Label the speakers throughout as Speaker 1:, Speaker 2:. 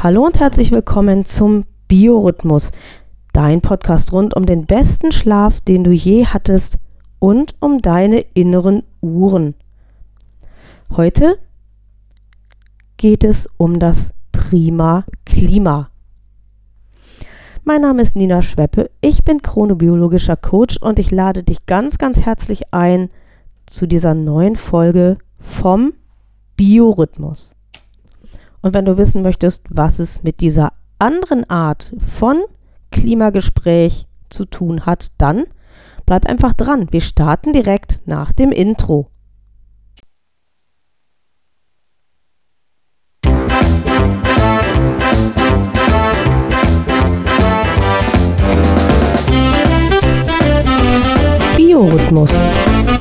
Speaker 1: Hallo und herzlich willkommen zum Biorhythmus, dein Podcast rund um den besten Schlaf, den du je hattest und um deine inneren Uhren. Heute geht es um das Prima Klima. Mein Name ist Nina Schweppe, ich bin chronobiologischer Coach und ich lade dich ganz, ganz herzlich ein zu dieser neuen Folge vom Biorhythmus. Und wenn du wissen möchtest, was es mit dieser anderen Art von Klimagespräch zu tun hat, dann bleib einfach dran. Wir starten direkt nach dem Intro. Biorhythmus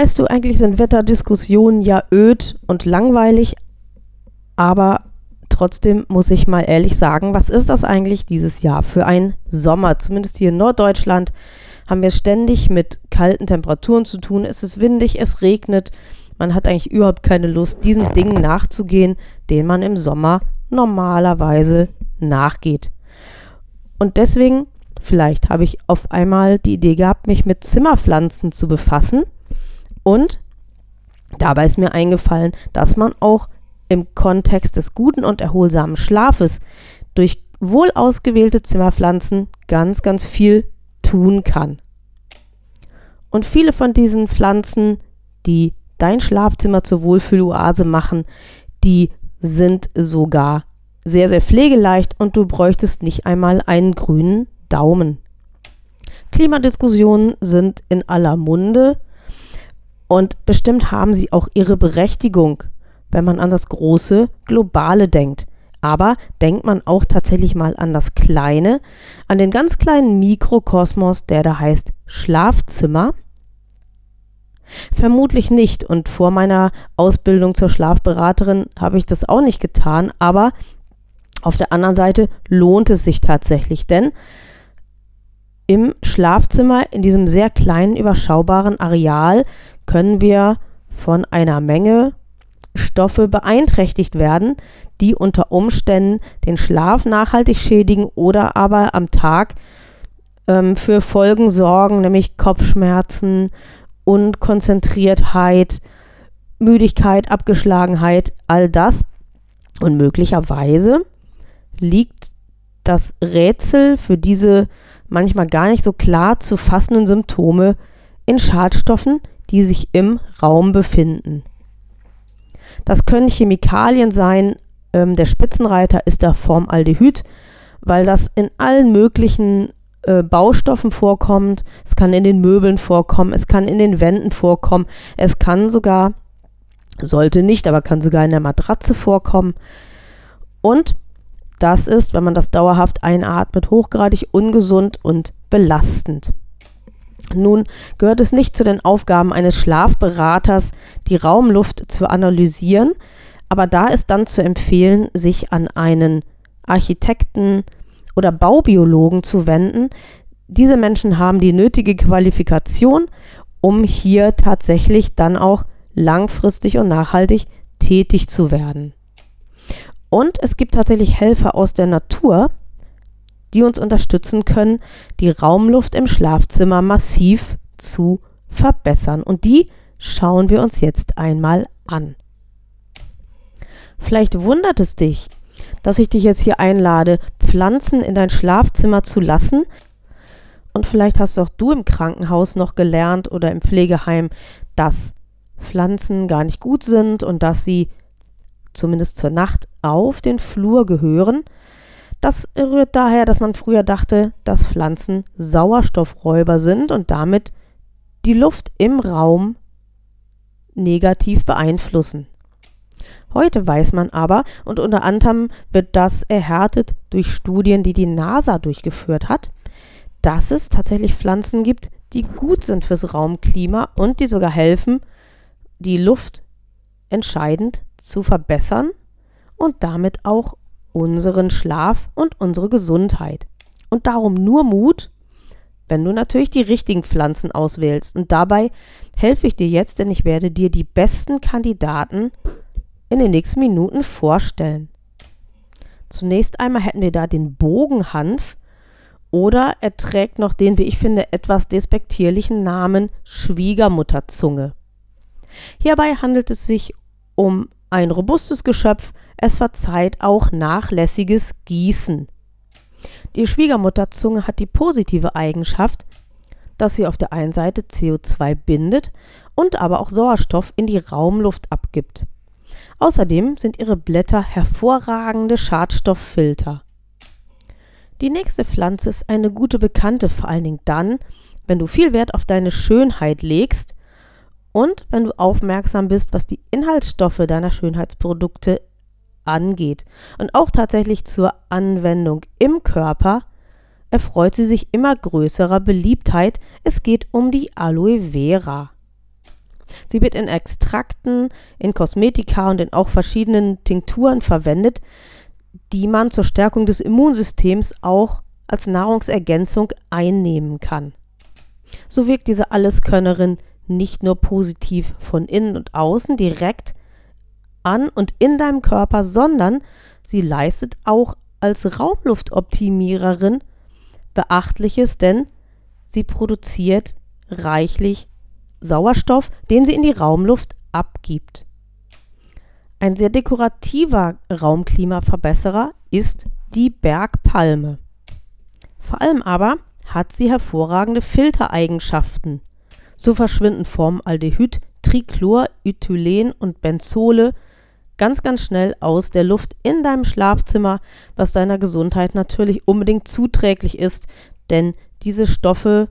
Speaker 1: Weißt du, eigentlich sind Wetterdiskussionen ja öd und langweilig, aber trotzdem muss ich mal ehrlich sagen, was ist das eigentlich dieses Jahr für ein Sommer? Zumindest hier in Norddeutschland haben wir ständig mit kalten Temperaturen zu tun. Es ist windig, es regnet. Man hat eigentlich überhaupt keine Lust, diesen Dingen nachzugehen, denen man im Sommer normalerweise nachgeht. Und deswegen, vielleicht habe ich auf einmal die Idee gehabt, mich mit Zimmerpflanzen zu befassen und dabei ist mir eingefallen, dass man auch im Kontext des guten und erholsamen Schlafes durch wohl ausgewählte Zimmerpflanzen ganz, ganz viel tun kann. Und viele von diesen Pflanzen, die dein Schlafzimmer zur Wohlfühloase machen, die sind sogar sehr, sehr pflegeleicht und du bräuchtest nicht einmal einen grünen Daumen. Klimadiskussionen sind in aller Munde und bestimmt haben sie auch ihre Berechtigung, wenn man an das große Globale denkt. Aber denkt man auch tatsächlich mal an das Kleine, an den ganz kleinen Mikrokosmos, der da heißt Schlafzimmer? Vermutlich nicht. Und vor meiner Ausbildung zur Schlafberaterin habe ich das auch nicht getan. Aber auf der anderen Seite lohnt es sich tatsächlich, denn im Schlafzimmer, in diesem sehr kleinen, überschaubaren Areal, können wir von einer Menge Stoffe beeinträchtigt werden, die unter Umständen den Schlaf nachhaltig schädigen oder aber am Tag ähm, für Folgen sorgen, nämlich Kopfschmerzen, Unkonzentriertheit, Müdigkeit, Abgeschlagenheit, all das. Und möglicherweise liegt das Rätsel für diese manchmal gar nicht so klar zu fassenden Symptome in Schadstoffen, die sich im Raum befinden. Das können Chemikalien sein. Ähm, der Spitzenreiter ist der Formaldehyd, weil das in allen möglichen äh, Baustoffen vorkommt. Es kann in den Möbeln vorkommen, es kann in den Wänden vorkommen, es kann sogar, sollte nicht, aber kann sogar in der Matratze vorkommen. Und das ist, wenn man das dauerhaft einatmet, hochgradig ungesund und belastend. Nun gehört es nicht zu den Aufgaben eines Schlafberaters, die Raumluft zu analysieren, aber da ist dann zu empfehlen, sich an einen Architekten oder Baubiologen zu wenden. Diese Menschen haben die nötige Qualifikation, um hier tatsächlich dann auch langfristig und nachhaltig tätig zu werden. Und es gibt tatsächlich Helfer aus der Natur, die uns unterstützen können, die Raumluft im Schlafzimmer massiv zu verbessern. Und die schauen wir uns jetzt einmal an. Vielleicht wundert es dich, dass ich dich jetzt hier einlade, Pflanzen in dein Schlafzimmer zu lassen. Und vielleicht hast auch du im Krankenhaus noch gelernt oder im Pflegeheim, dass Pflanzen gar nicht gut sind und dass sie zumindest zur Nacht auf den Flur gehören Das rührt daher, dass man früher dachte, dass Pflanzen Sauerstoffräuber sind und damit die Luft im Raum negativ beeinflussen. Heute weiß man aber, und unter anderem wird das erhärtet durch Studien, die die NASA durchgeführt hat, dass es tatsächlich Pflanzen gibt, die gut sind fürs Raumklima und die sogar helfen, die Luft entscheidend zu verbessern und damit auch unseren Schlaf und unsere Gesundheit. Und darum nur Mut, wenn du natürlich die richtigen Pflanzen auswählst. Und dabei helfe ich dir jetzt, denn ich werde dir die besten Kandidaten in den nächsten Minuten vorstellen. Zunächst einmal hätten wir da den Bogenhanf oder er trägt noch den, wie ich finde, etwas despektierlichen Namen Schwiegermutterzunge. Hierbei handelt es sich um ein robustes Geschöpf, es verzeiht auch nachlässiges Gießen. Die Schwiegermutterzunge hat die positive Eigenschaft, dass sie auf der einen Seite CO2 bindet und aber auch Sauerstoff in die Raumluft abgibt. Außerdem sind ihre Blätter hervorragende Schadstofffilter. Die nächste Pflanze ist eine gute Bekannte, vor allen Dingen dann, wenn du viel Wert auf deine Schönheit legst und wenn du aufmerksam bist, was die Inhaltsstoffe deiner Schönheitsprodukte angeht und auch tatsächlich zur Anwendung im Körper, erfreut sie sich immer größerer Beliebtheit. Es geht um die Aloe Vera. Sie wird in Extrakten, in Kosmetika und in auch verschiedenen Tinkturen verwendet, die man zur Stärkung des Immunsystems auch als Nahrungsergänzung einnehmen kann. So wirkt diese Alleskönnerin nicht nur positiv von innen und außen direkt an und in deinem Körper, sondern sie leistet auch als Raumluftoptimiererin Beachtliches, denn sie produziert reichlich Sauerstoff, den sie in die Raumluft abgibt. Ein sehr dekorativer Raumklimaverbesserer ist die Bergpalme. Vor allem aber hat sie hervorragende Filtereigenschaften. So verschwinden Formaldehyd, Trichlor, Ethylen und Benzole ganz, ganz schnell aus der Luft in deinem Schlafzimmer, was deiner Gesundheit natürlich unbedingt zuträglich ist, denn diese Stoffe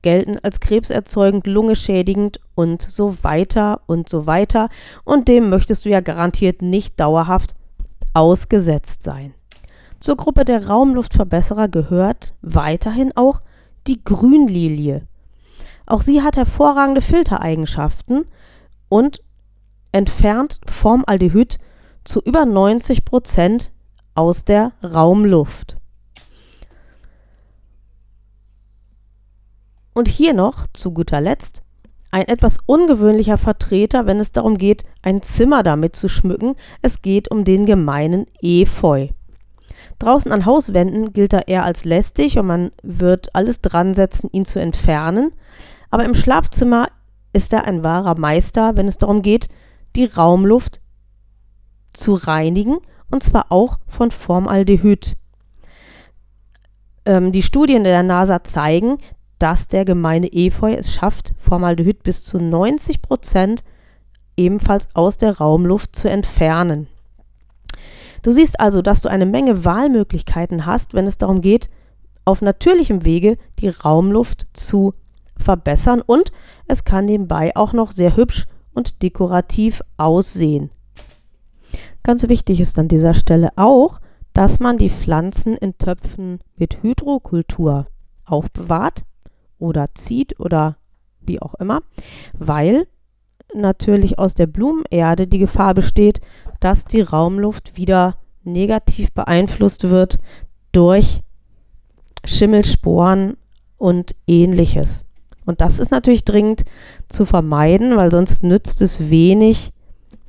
Speaker 1: gelten als krebserzeugend, lungeschädigend und so weiter und so weiter. Und dem möchtest du ja garantiert nicht dauerhaft ausgesetzt sein. Zur Gruppe der Raumluftverbesserer gehört weiterhin auch die Grünlilie. Auch sie hat hervorragende Filtereigenschaften und entfernt Formaldehyd zu über 90 Prozent aus der Raumluft. Und hier noch zu guter Letzt ein etwas ungewöhnlicher Vertreter, wenn es darum geht, ein Zimmer damit zu schmücken. Es geht um den gemeinen Efeu. Draußen an Hauswänden gilt er eher als lästig und man wird alles dran setzen, ihn zu entfernen. Aber im Schlafzimmer ist er ein wahrer Meister, wenn es darum geht, die Raumluft zu reinigen und zwar auch von Formaldehyd. Ähm, die Studien der NASA zeigen, dass der gemeine Efeu es schafft, Formaldehyd bis zu 90 Prozent ebenfalls aus der Raumluft zu entfernen. Du siehst also, dass du eine Menge Wahlmöglichkeiten hast, wenn es darum geht, auf natürlichem Wege die Raumluft zu verbessern und es kann nebenbei auch noch sehr hübsch und dekorativ aussehen. Ganz wichtig ist an dieser Stelle auch, dass man die Pflanzen in Töpfen mit Hydrokultur aufbewahrt oder zieht oder wie auch immer, weil natürlich aus der Blumenerde die Gefahr besteht, dass die Raumluft wieder negativ beeinflusst wird durch Schimmelsporen und ähnliches. Und das ist natürlich dringend zu vermeiden, weil sonst nützt es wenig,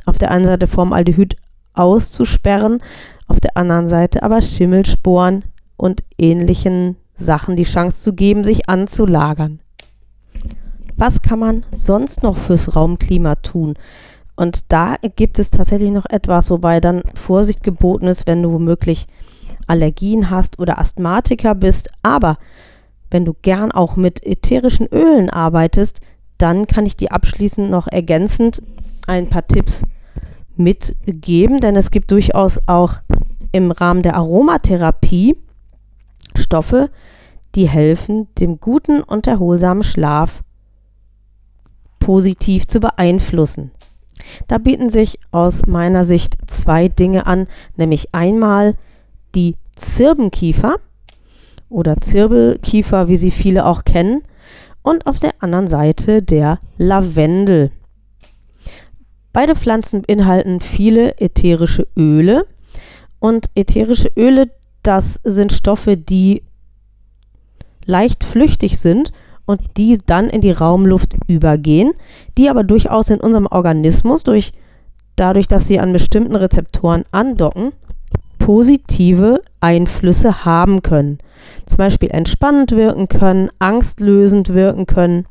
Speaker 1: auf der einen Seite Formaldehyd auszusperren, auf der anderen Seite aber Schimmelsporen und ähnlichen Sachen die Chance zu geben, sich anzulagern. Was kann man sonst noch fürs Raumklima tun? Und da gibt es tatsächlich noch etwas, wobei dann Vorsicht geboten ist, wenn du womöglich Allergien hast oder Asthmatiker bist. Aber wenn du gern auch mit ätherischen Ölen arbeitest, dann kann ich dir abschließend noch ergänzend ein paar Tipps mitgeben, denn es gibt durchaus auch im Rahmen der Aromatherapie Stoffe, die helfen, dem guten und erholsamen Schlaf positiv zu beeinflussen. Da bieten sich aus meiner Sicht zwei Dinge an, nämlich einmal die Zirbenkiefer oder Zirbelkiefer, wie sie viele auch kennen, und auf der anderen Seite der Lavendel. Beide Pflanzen beinhalten viele ätherische Öle und ätherische Öle, das sind Stoffe, die leicht flüchtig sind und die dann in die Raumluft übergehen, die aber durchaus in unserem Organismus durch dadurch, dass sie an bestimmten Rezeptoren andocken, positive Einflüsse haben können. Zum Beispiel entspannend wirken können, angstlösend wirken können.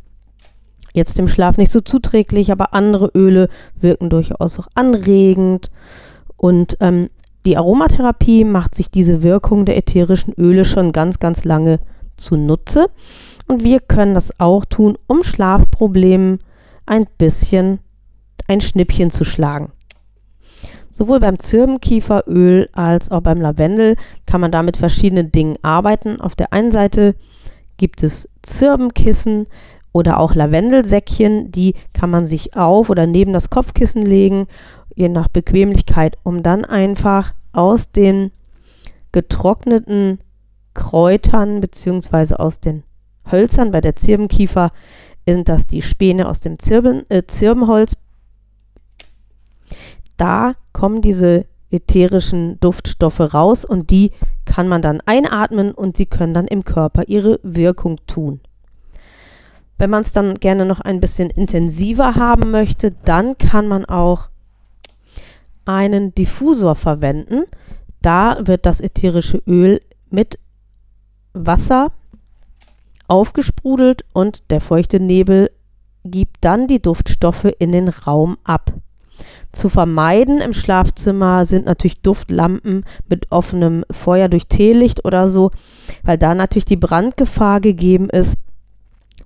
Speaker 1: Jetzt dem Schlaf nicht so zuträglich, aber andere Öle wirken durchaus auch anregend. Und ähm, die Aromatherapie macht sich diese Wirkung der ätherischen Öle schon ganz, ganz lange zunutze. Und wir können das auch tun, um Schlafproblemen ein bisschen ein Schnippchen zu schlagen. Sowohl beim Zirbenkieferöl als auch beim Lavendel kann man da mit verschiedenen Dingen arbeiten. Auf der einen Seite gibt es Zirbenkissen oder auch Lavendelsäckchen, die kann man sich auf oder neben das Kopfkissen legen, je nach Bequemlichkeit, um dann einfach aus den getrockneten Kräutern bzw. aus den Hölzern bei der Zirbenkiefer sind das die Späne aus dem Zirben, äh, Zirbenholz. Da kommen diese ätherischen Duftstoffe raus und die kann man dann einatmen und sie können dann im Körper ihre Wirkung tun. Wenn man es dann gerne noch ein bisschen intensiver haben möchte, dann kann man auch einen Diffusor verwenden. Da wird das ätherische Öl mit Wasser aufgesprudelt und der feuchte Nebel gibt dann die Duftstoffe in den Raum ab. Zu vermeiden im Schlafzimmer sind natürlich Duftlampen mit offenem Feuer durch Teelicht oder so, weil da natürlich die Brandgefahr gegeben ist.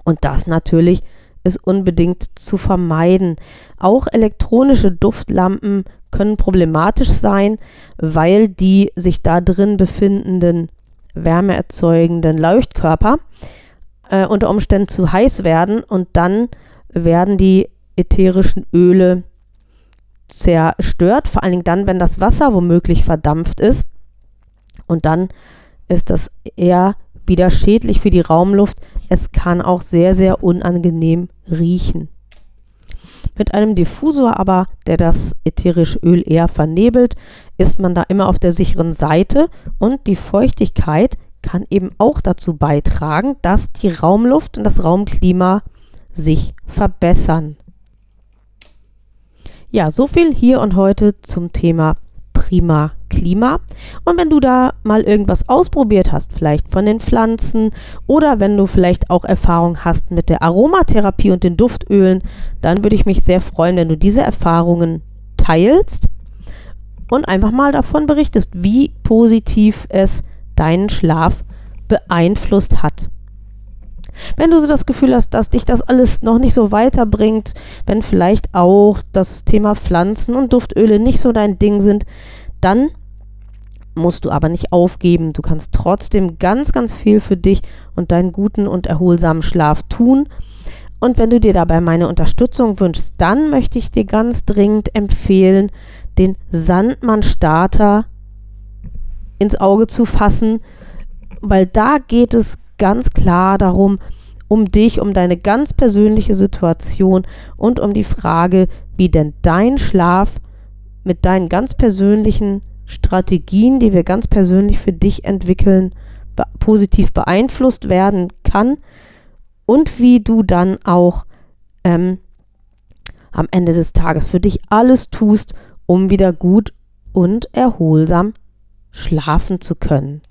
Speaker 1: Und das natürlich ist unbedingt zu vermeiden. Auch elektronische Duftlampen können problematisch sein, weil die sich da drin befindenden wärmeerzeugenden Leuchtkörper äh, unter Umständen zu heiß werden und dann werden die ätherischen Öle zerstört, vor allen Dingen dann, wenn das Wasser womöglich verdampft ist. Und dann ist das eher wieder schädlich für die Raumluft. Es kann auch sehr, sehr unangenehm riechen. Mit einem Diffusor aber, der das ätherische Öl eher vernebelt, ist man da immer auf der sicheren Seite und die Feuchtigkeit kann eben auch dazu beitragen, dass die Raumluft und das Raumklima sich verbessern. Ja, so viel hier und heute zum Thema Prima Klima. Und wenn du da mal irgendwas ausprobiert hast, vielleicht von den Pflanzen oder wenn du vielleicht auch Erfahrung hast mit der Aromatherapie und den Duftölen, dann würde ich mich sehr freuen, wenn du diese Erfahrungen teilst und einfach mal davon berichtest, wie positiv es deinen Schlaf beeinflusst hat. Wenn du so das Gefühl hast, dass dich das alles noch nicht so weiterbringt, wenn vielleicht auch das Thema Pflanzen und Duftöle nicht so dein Ding sind, dann musst du aber nicht aufgeben. Du kannst trotzdem ganz, ganz viel für dich und deinen guten und erholsamen Schlaf tun. Und wenn du dir dabei meine Unterstützung wünschst, dann möchte ich dir ganz dringend empfehlen, den Sandmann-Starter ins Auge zu fassen, weil da geht es ganz klar darum, um dich, um deine ganz persönliche Situation und um die Frage, wie denn dein Schlaf mit deinen ganz persönlichen Strategien, die wir ganz persönlich für dich entwickeln, be positiv beeinflusst werden kann und wie du dann auch ähm, am Ende des Tages für dich alles tust, um wieder gut und erholsam schlafen zu können.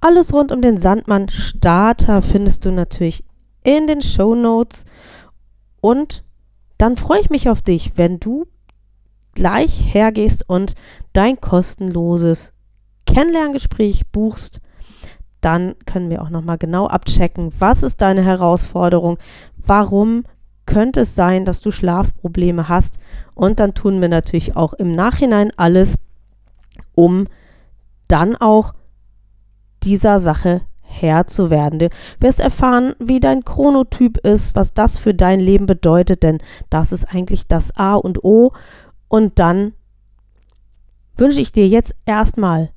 Speaker 1: Alles rund um den Sandmann Starter findest du natürlich in den Show Notes. Und dann freue ich mich auf dich, wenn du gleich hergehst und dein kostenloses Kennenlerngespräch buchst. Dann können wir auch nochmal genau abchecken, was ist deine Herausforderung, warum könnte es sein, dass du Schlafprobleme hast. Und dann tun wir natürlich auch im Nachhinein alles, um dann auch dieser Sache Herr zu werden. Du wirst erfahren, wie dein Chronotyp ist, was das für dein Leben bedeutet, denn das ist eigentlich das A und O. Und dann wünsche ich dir jetzt erstmal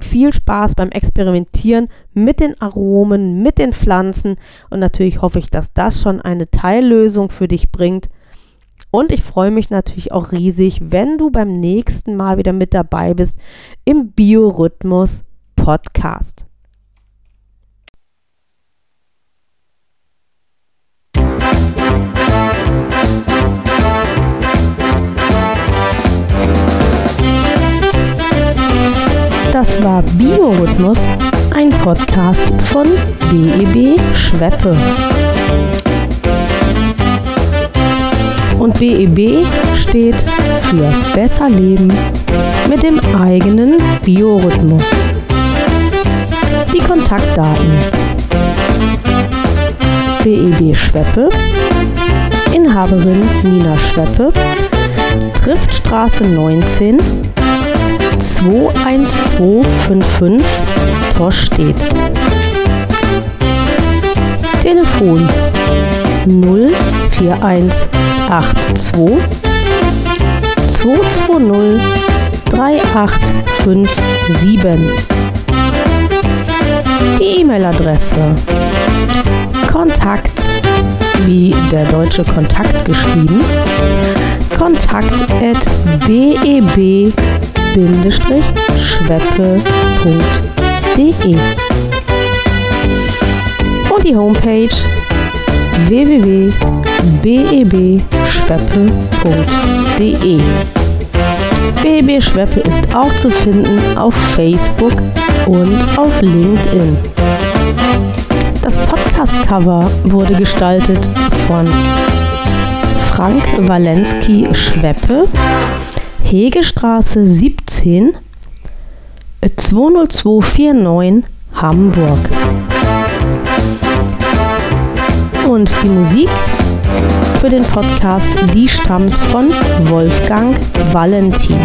Speaker 1: viel Spaß beim Experimentieren mit den Aromen, mit den Pflanzen und natürlich hoffe ich, dass das schon eine Teillösung für dich bringt. Und ich freue mich natürlich auch riesig, wenn du beim nächsten Mal wieder mit dabei bist im Biorhythmus Podcast. Das war Biorhythmus, ein Podcast von BEB Schweppe. Und BEB steht für Besser Leben mit dem eigenen Biorhythmus. Die Kontaktdaten. BEB Schweppe, Inhaberin Nina Schweppe, Triftstraße 19, 21255 Torstedt. Telefon 04182 220 3857. Die E-Mail-Adresse. Kontakt wie der deutsche Kontakt geschrieben. Kontakt at beb-schweppe.de und die Homepage www.bebschweppe.de BB Schweppe ist auch zu finden auf Facebook und auf LinkedIn. Das Podcast-Cover wurde gestaltet von Frank Walensky Schweppe, Hegestraße 17, 20249 Hamburg. Und die Musik für den Podcast, die stammt von Wolfgang Valentin.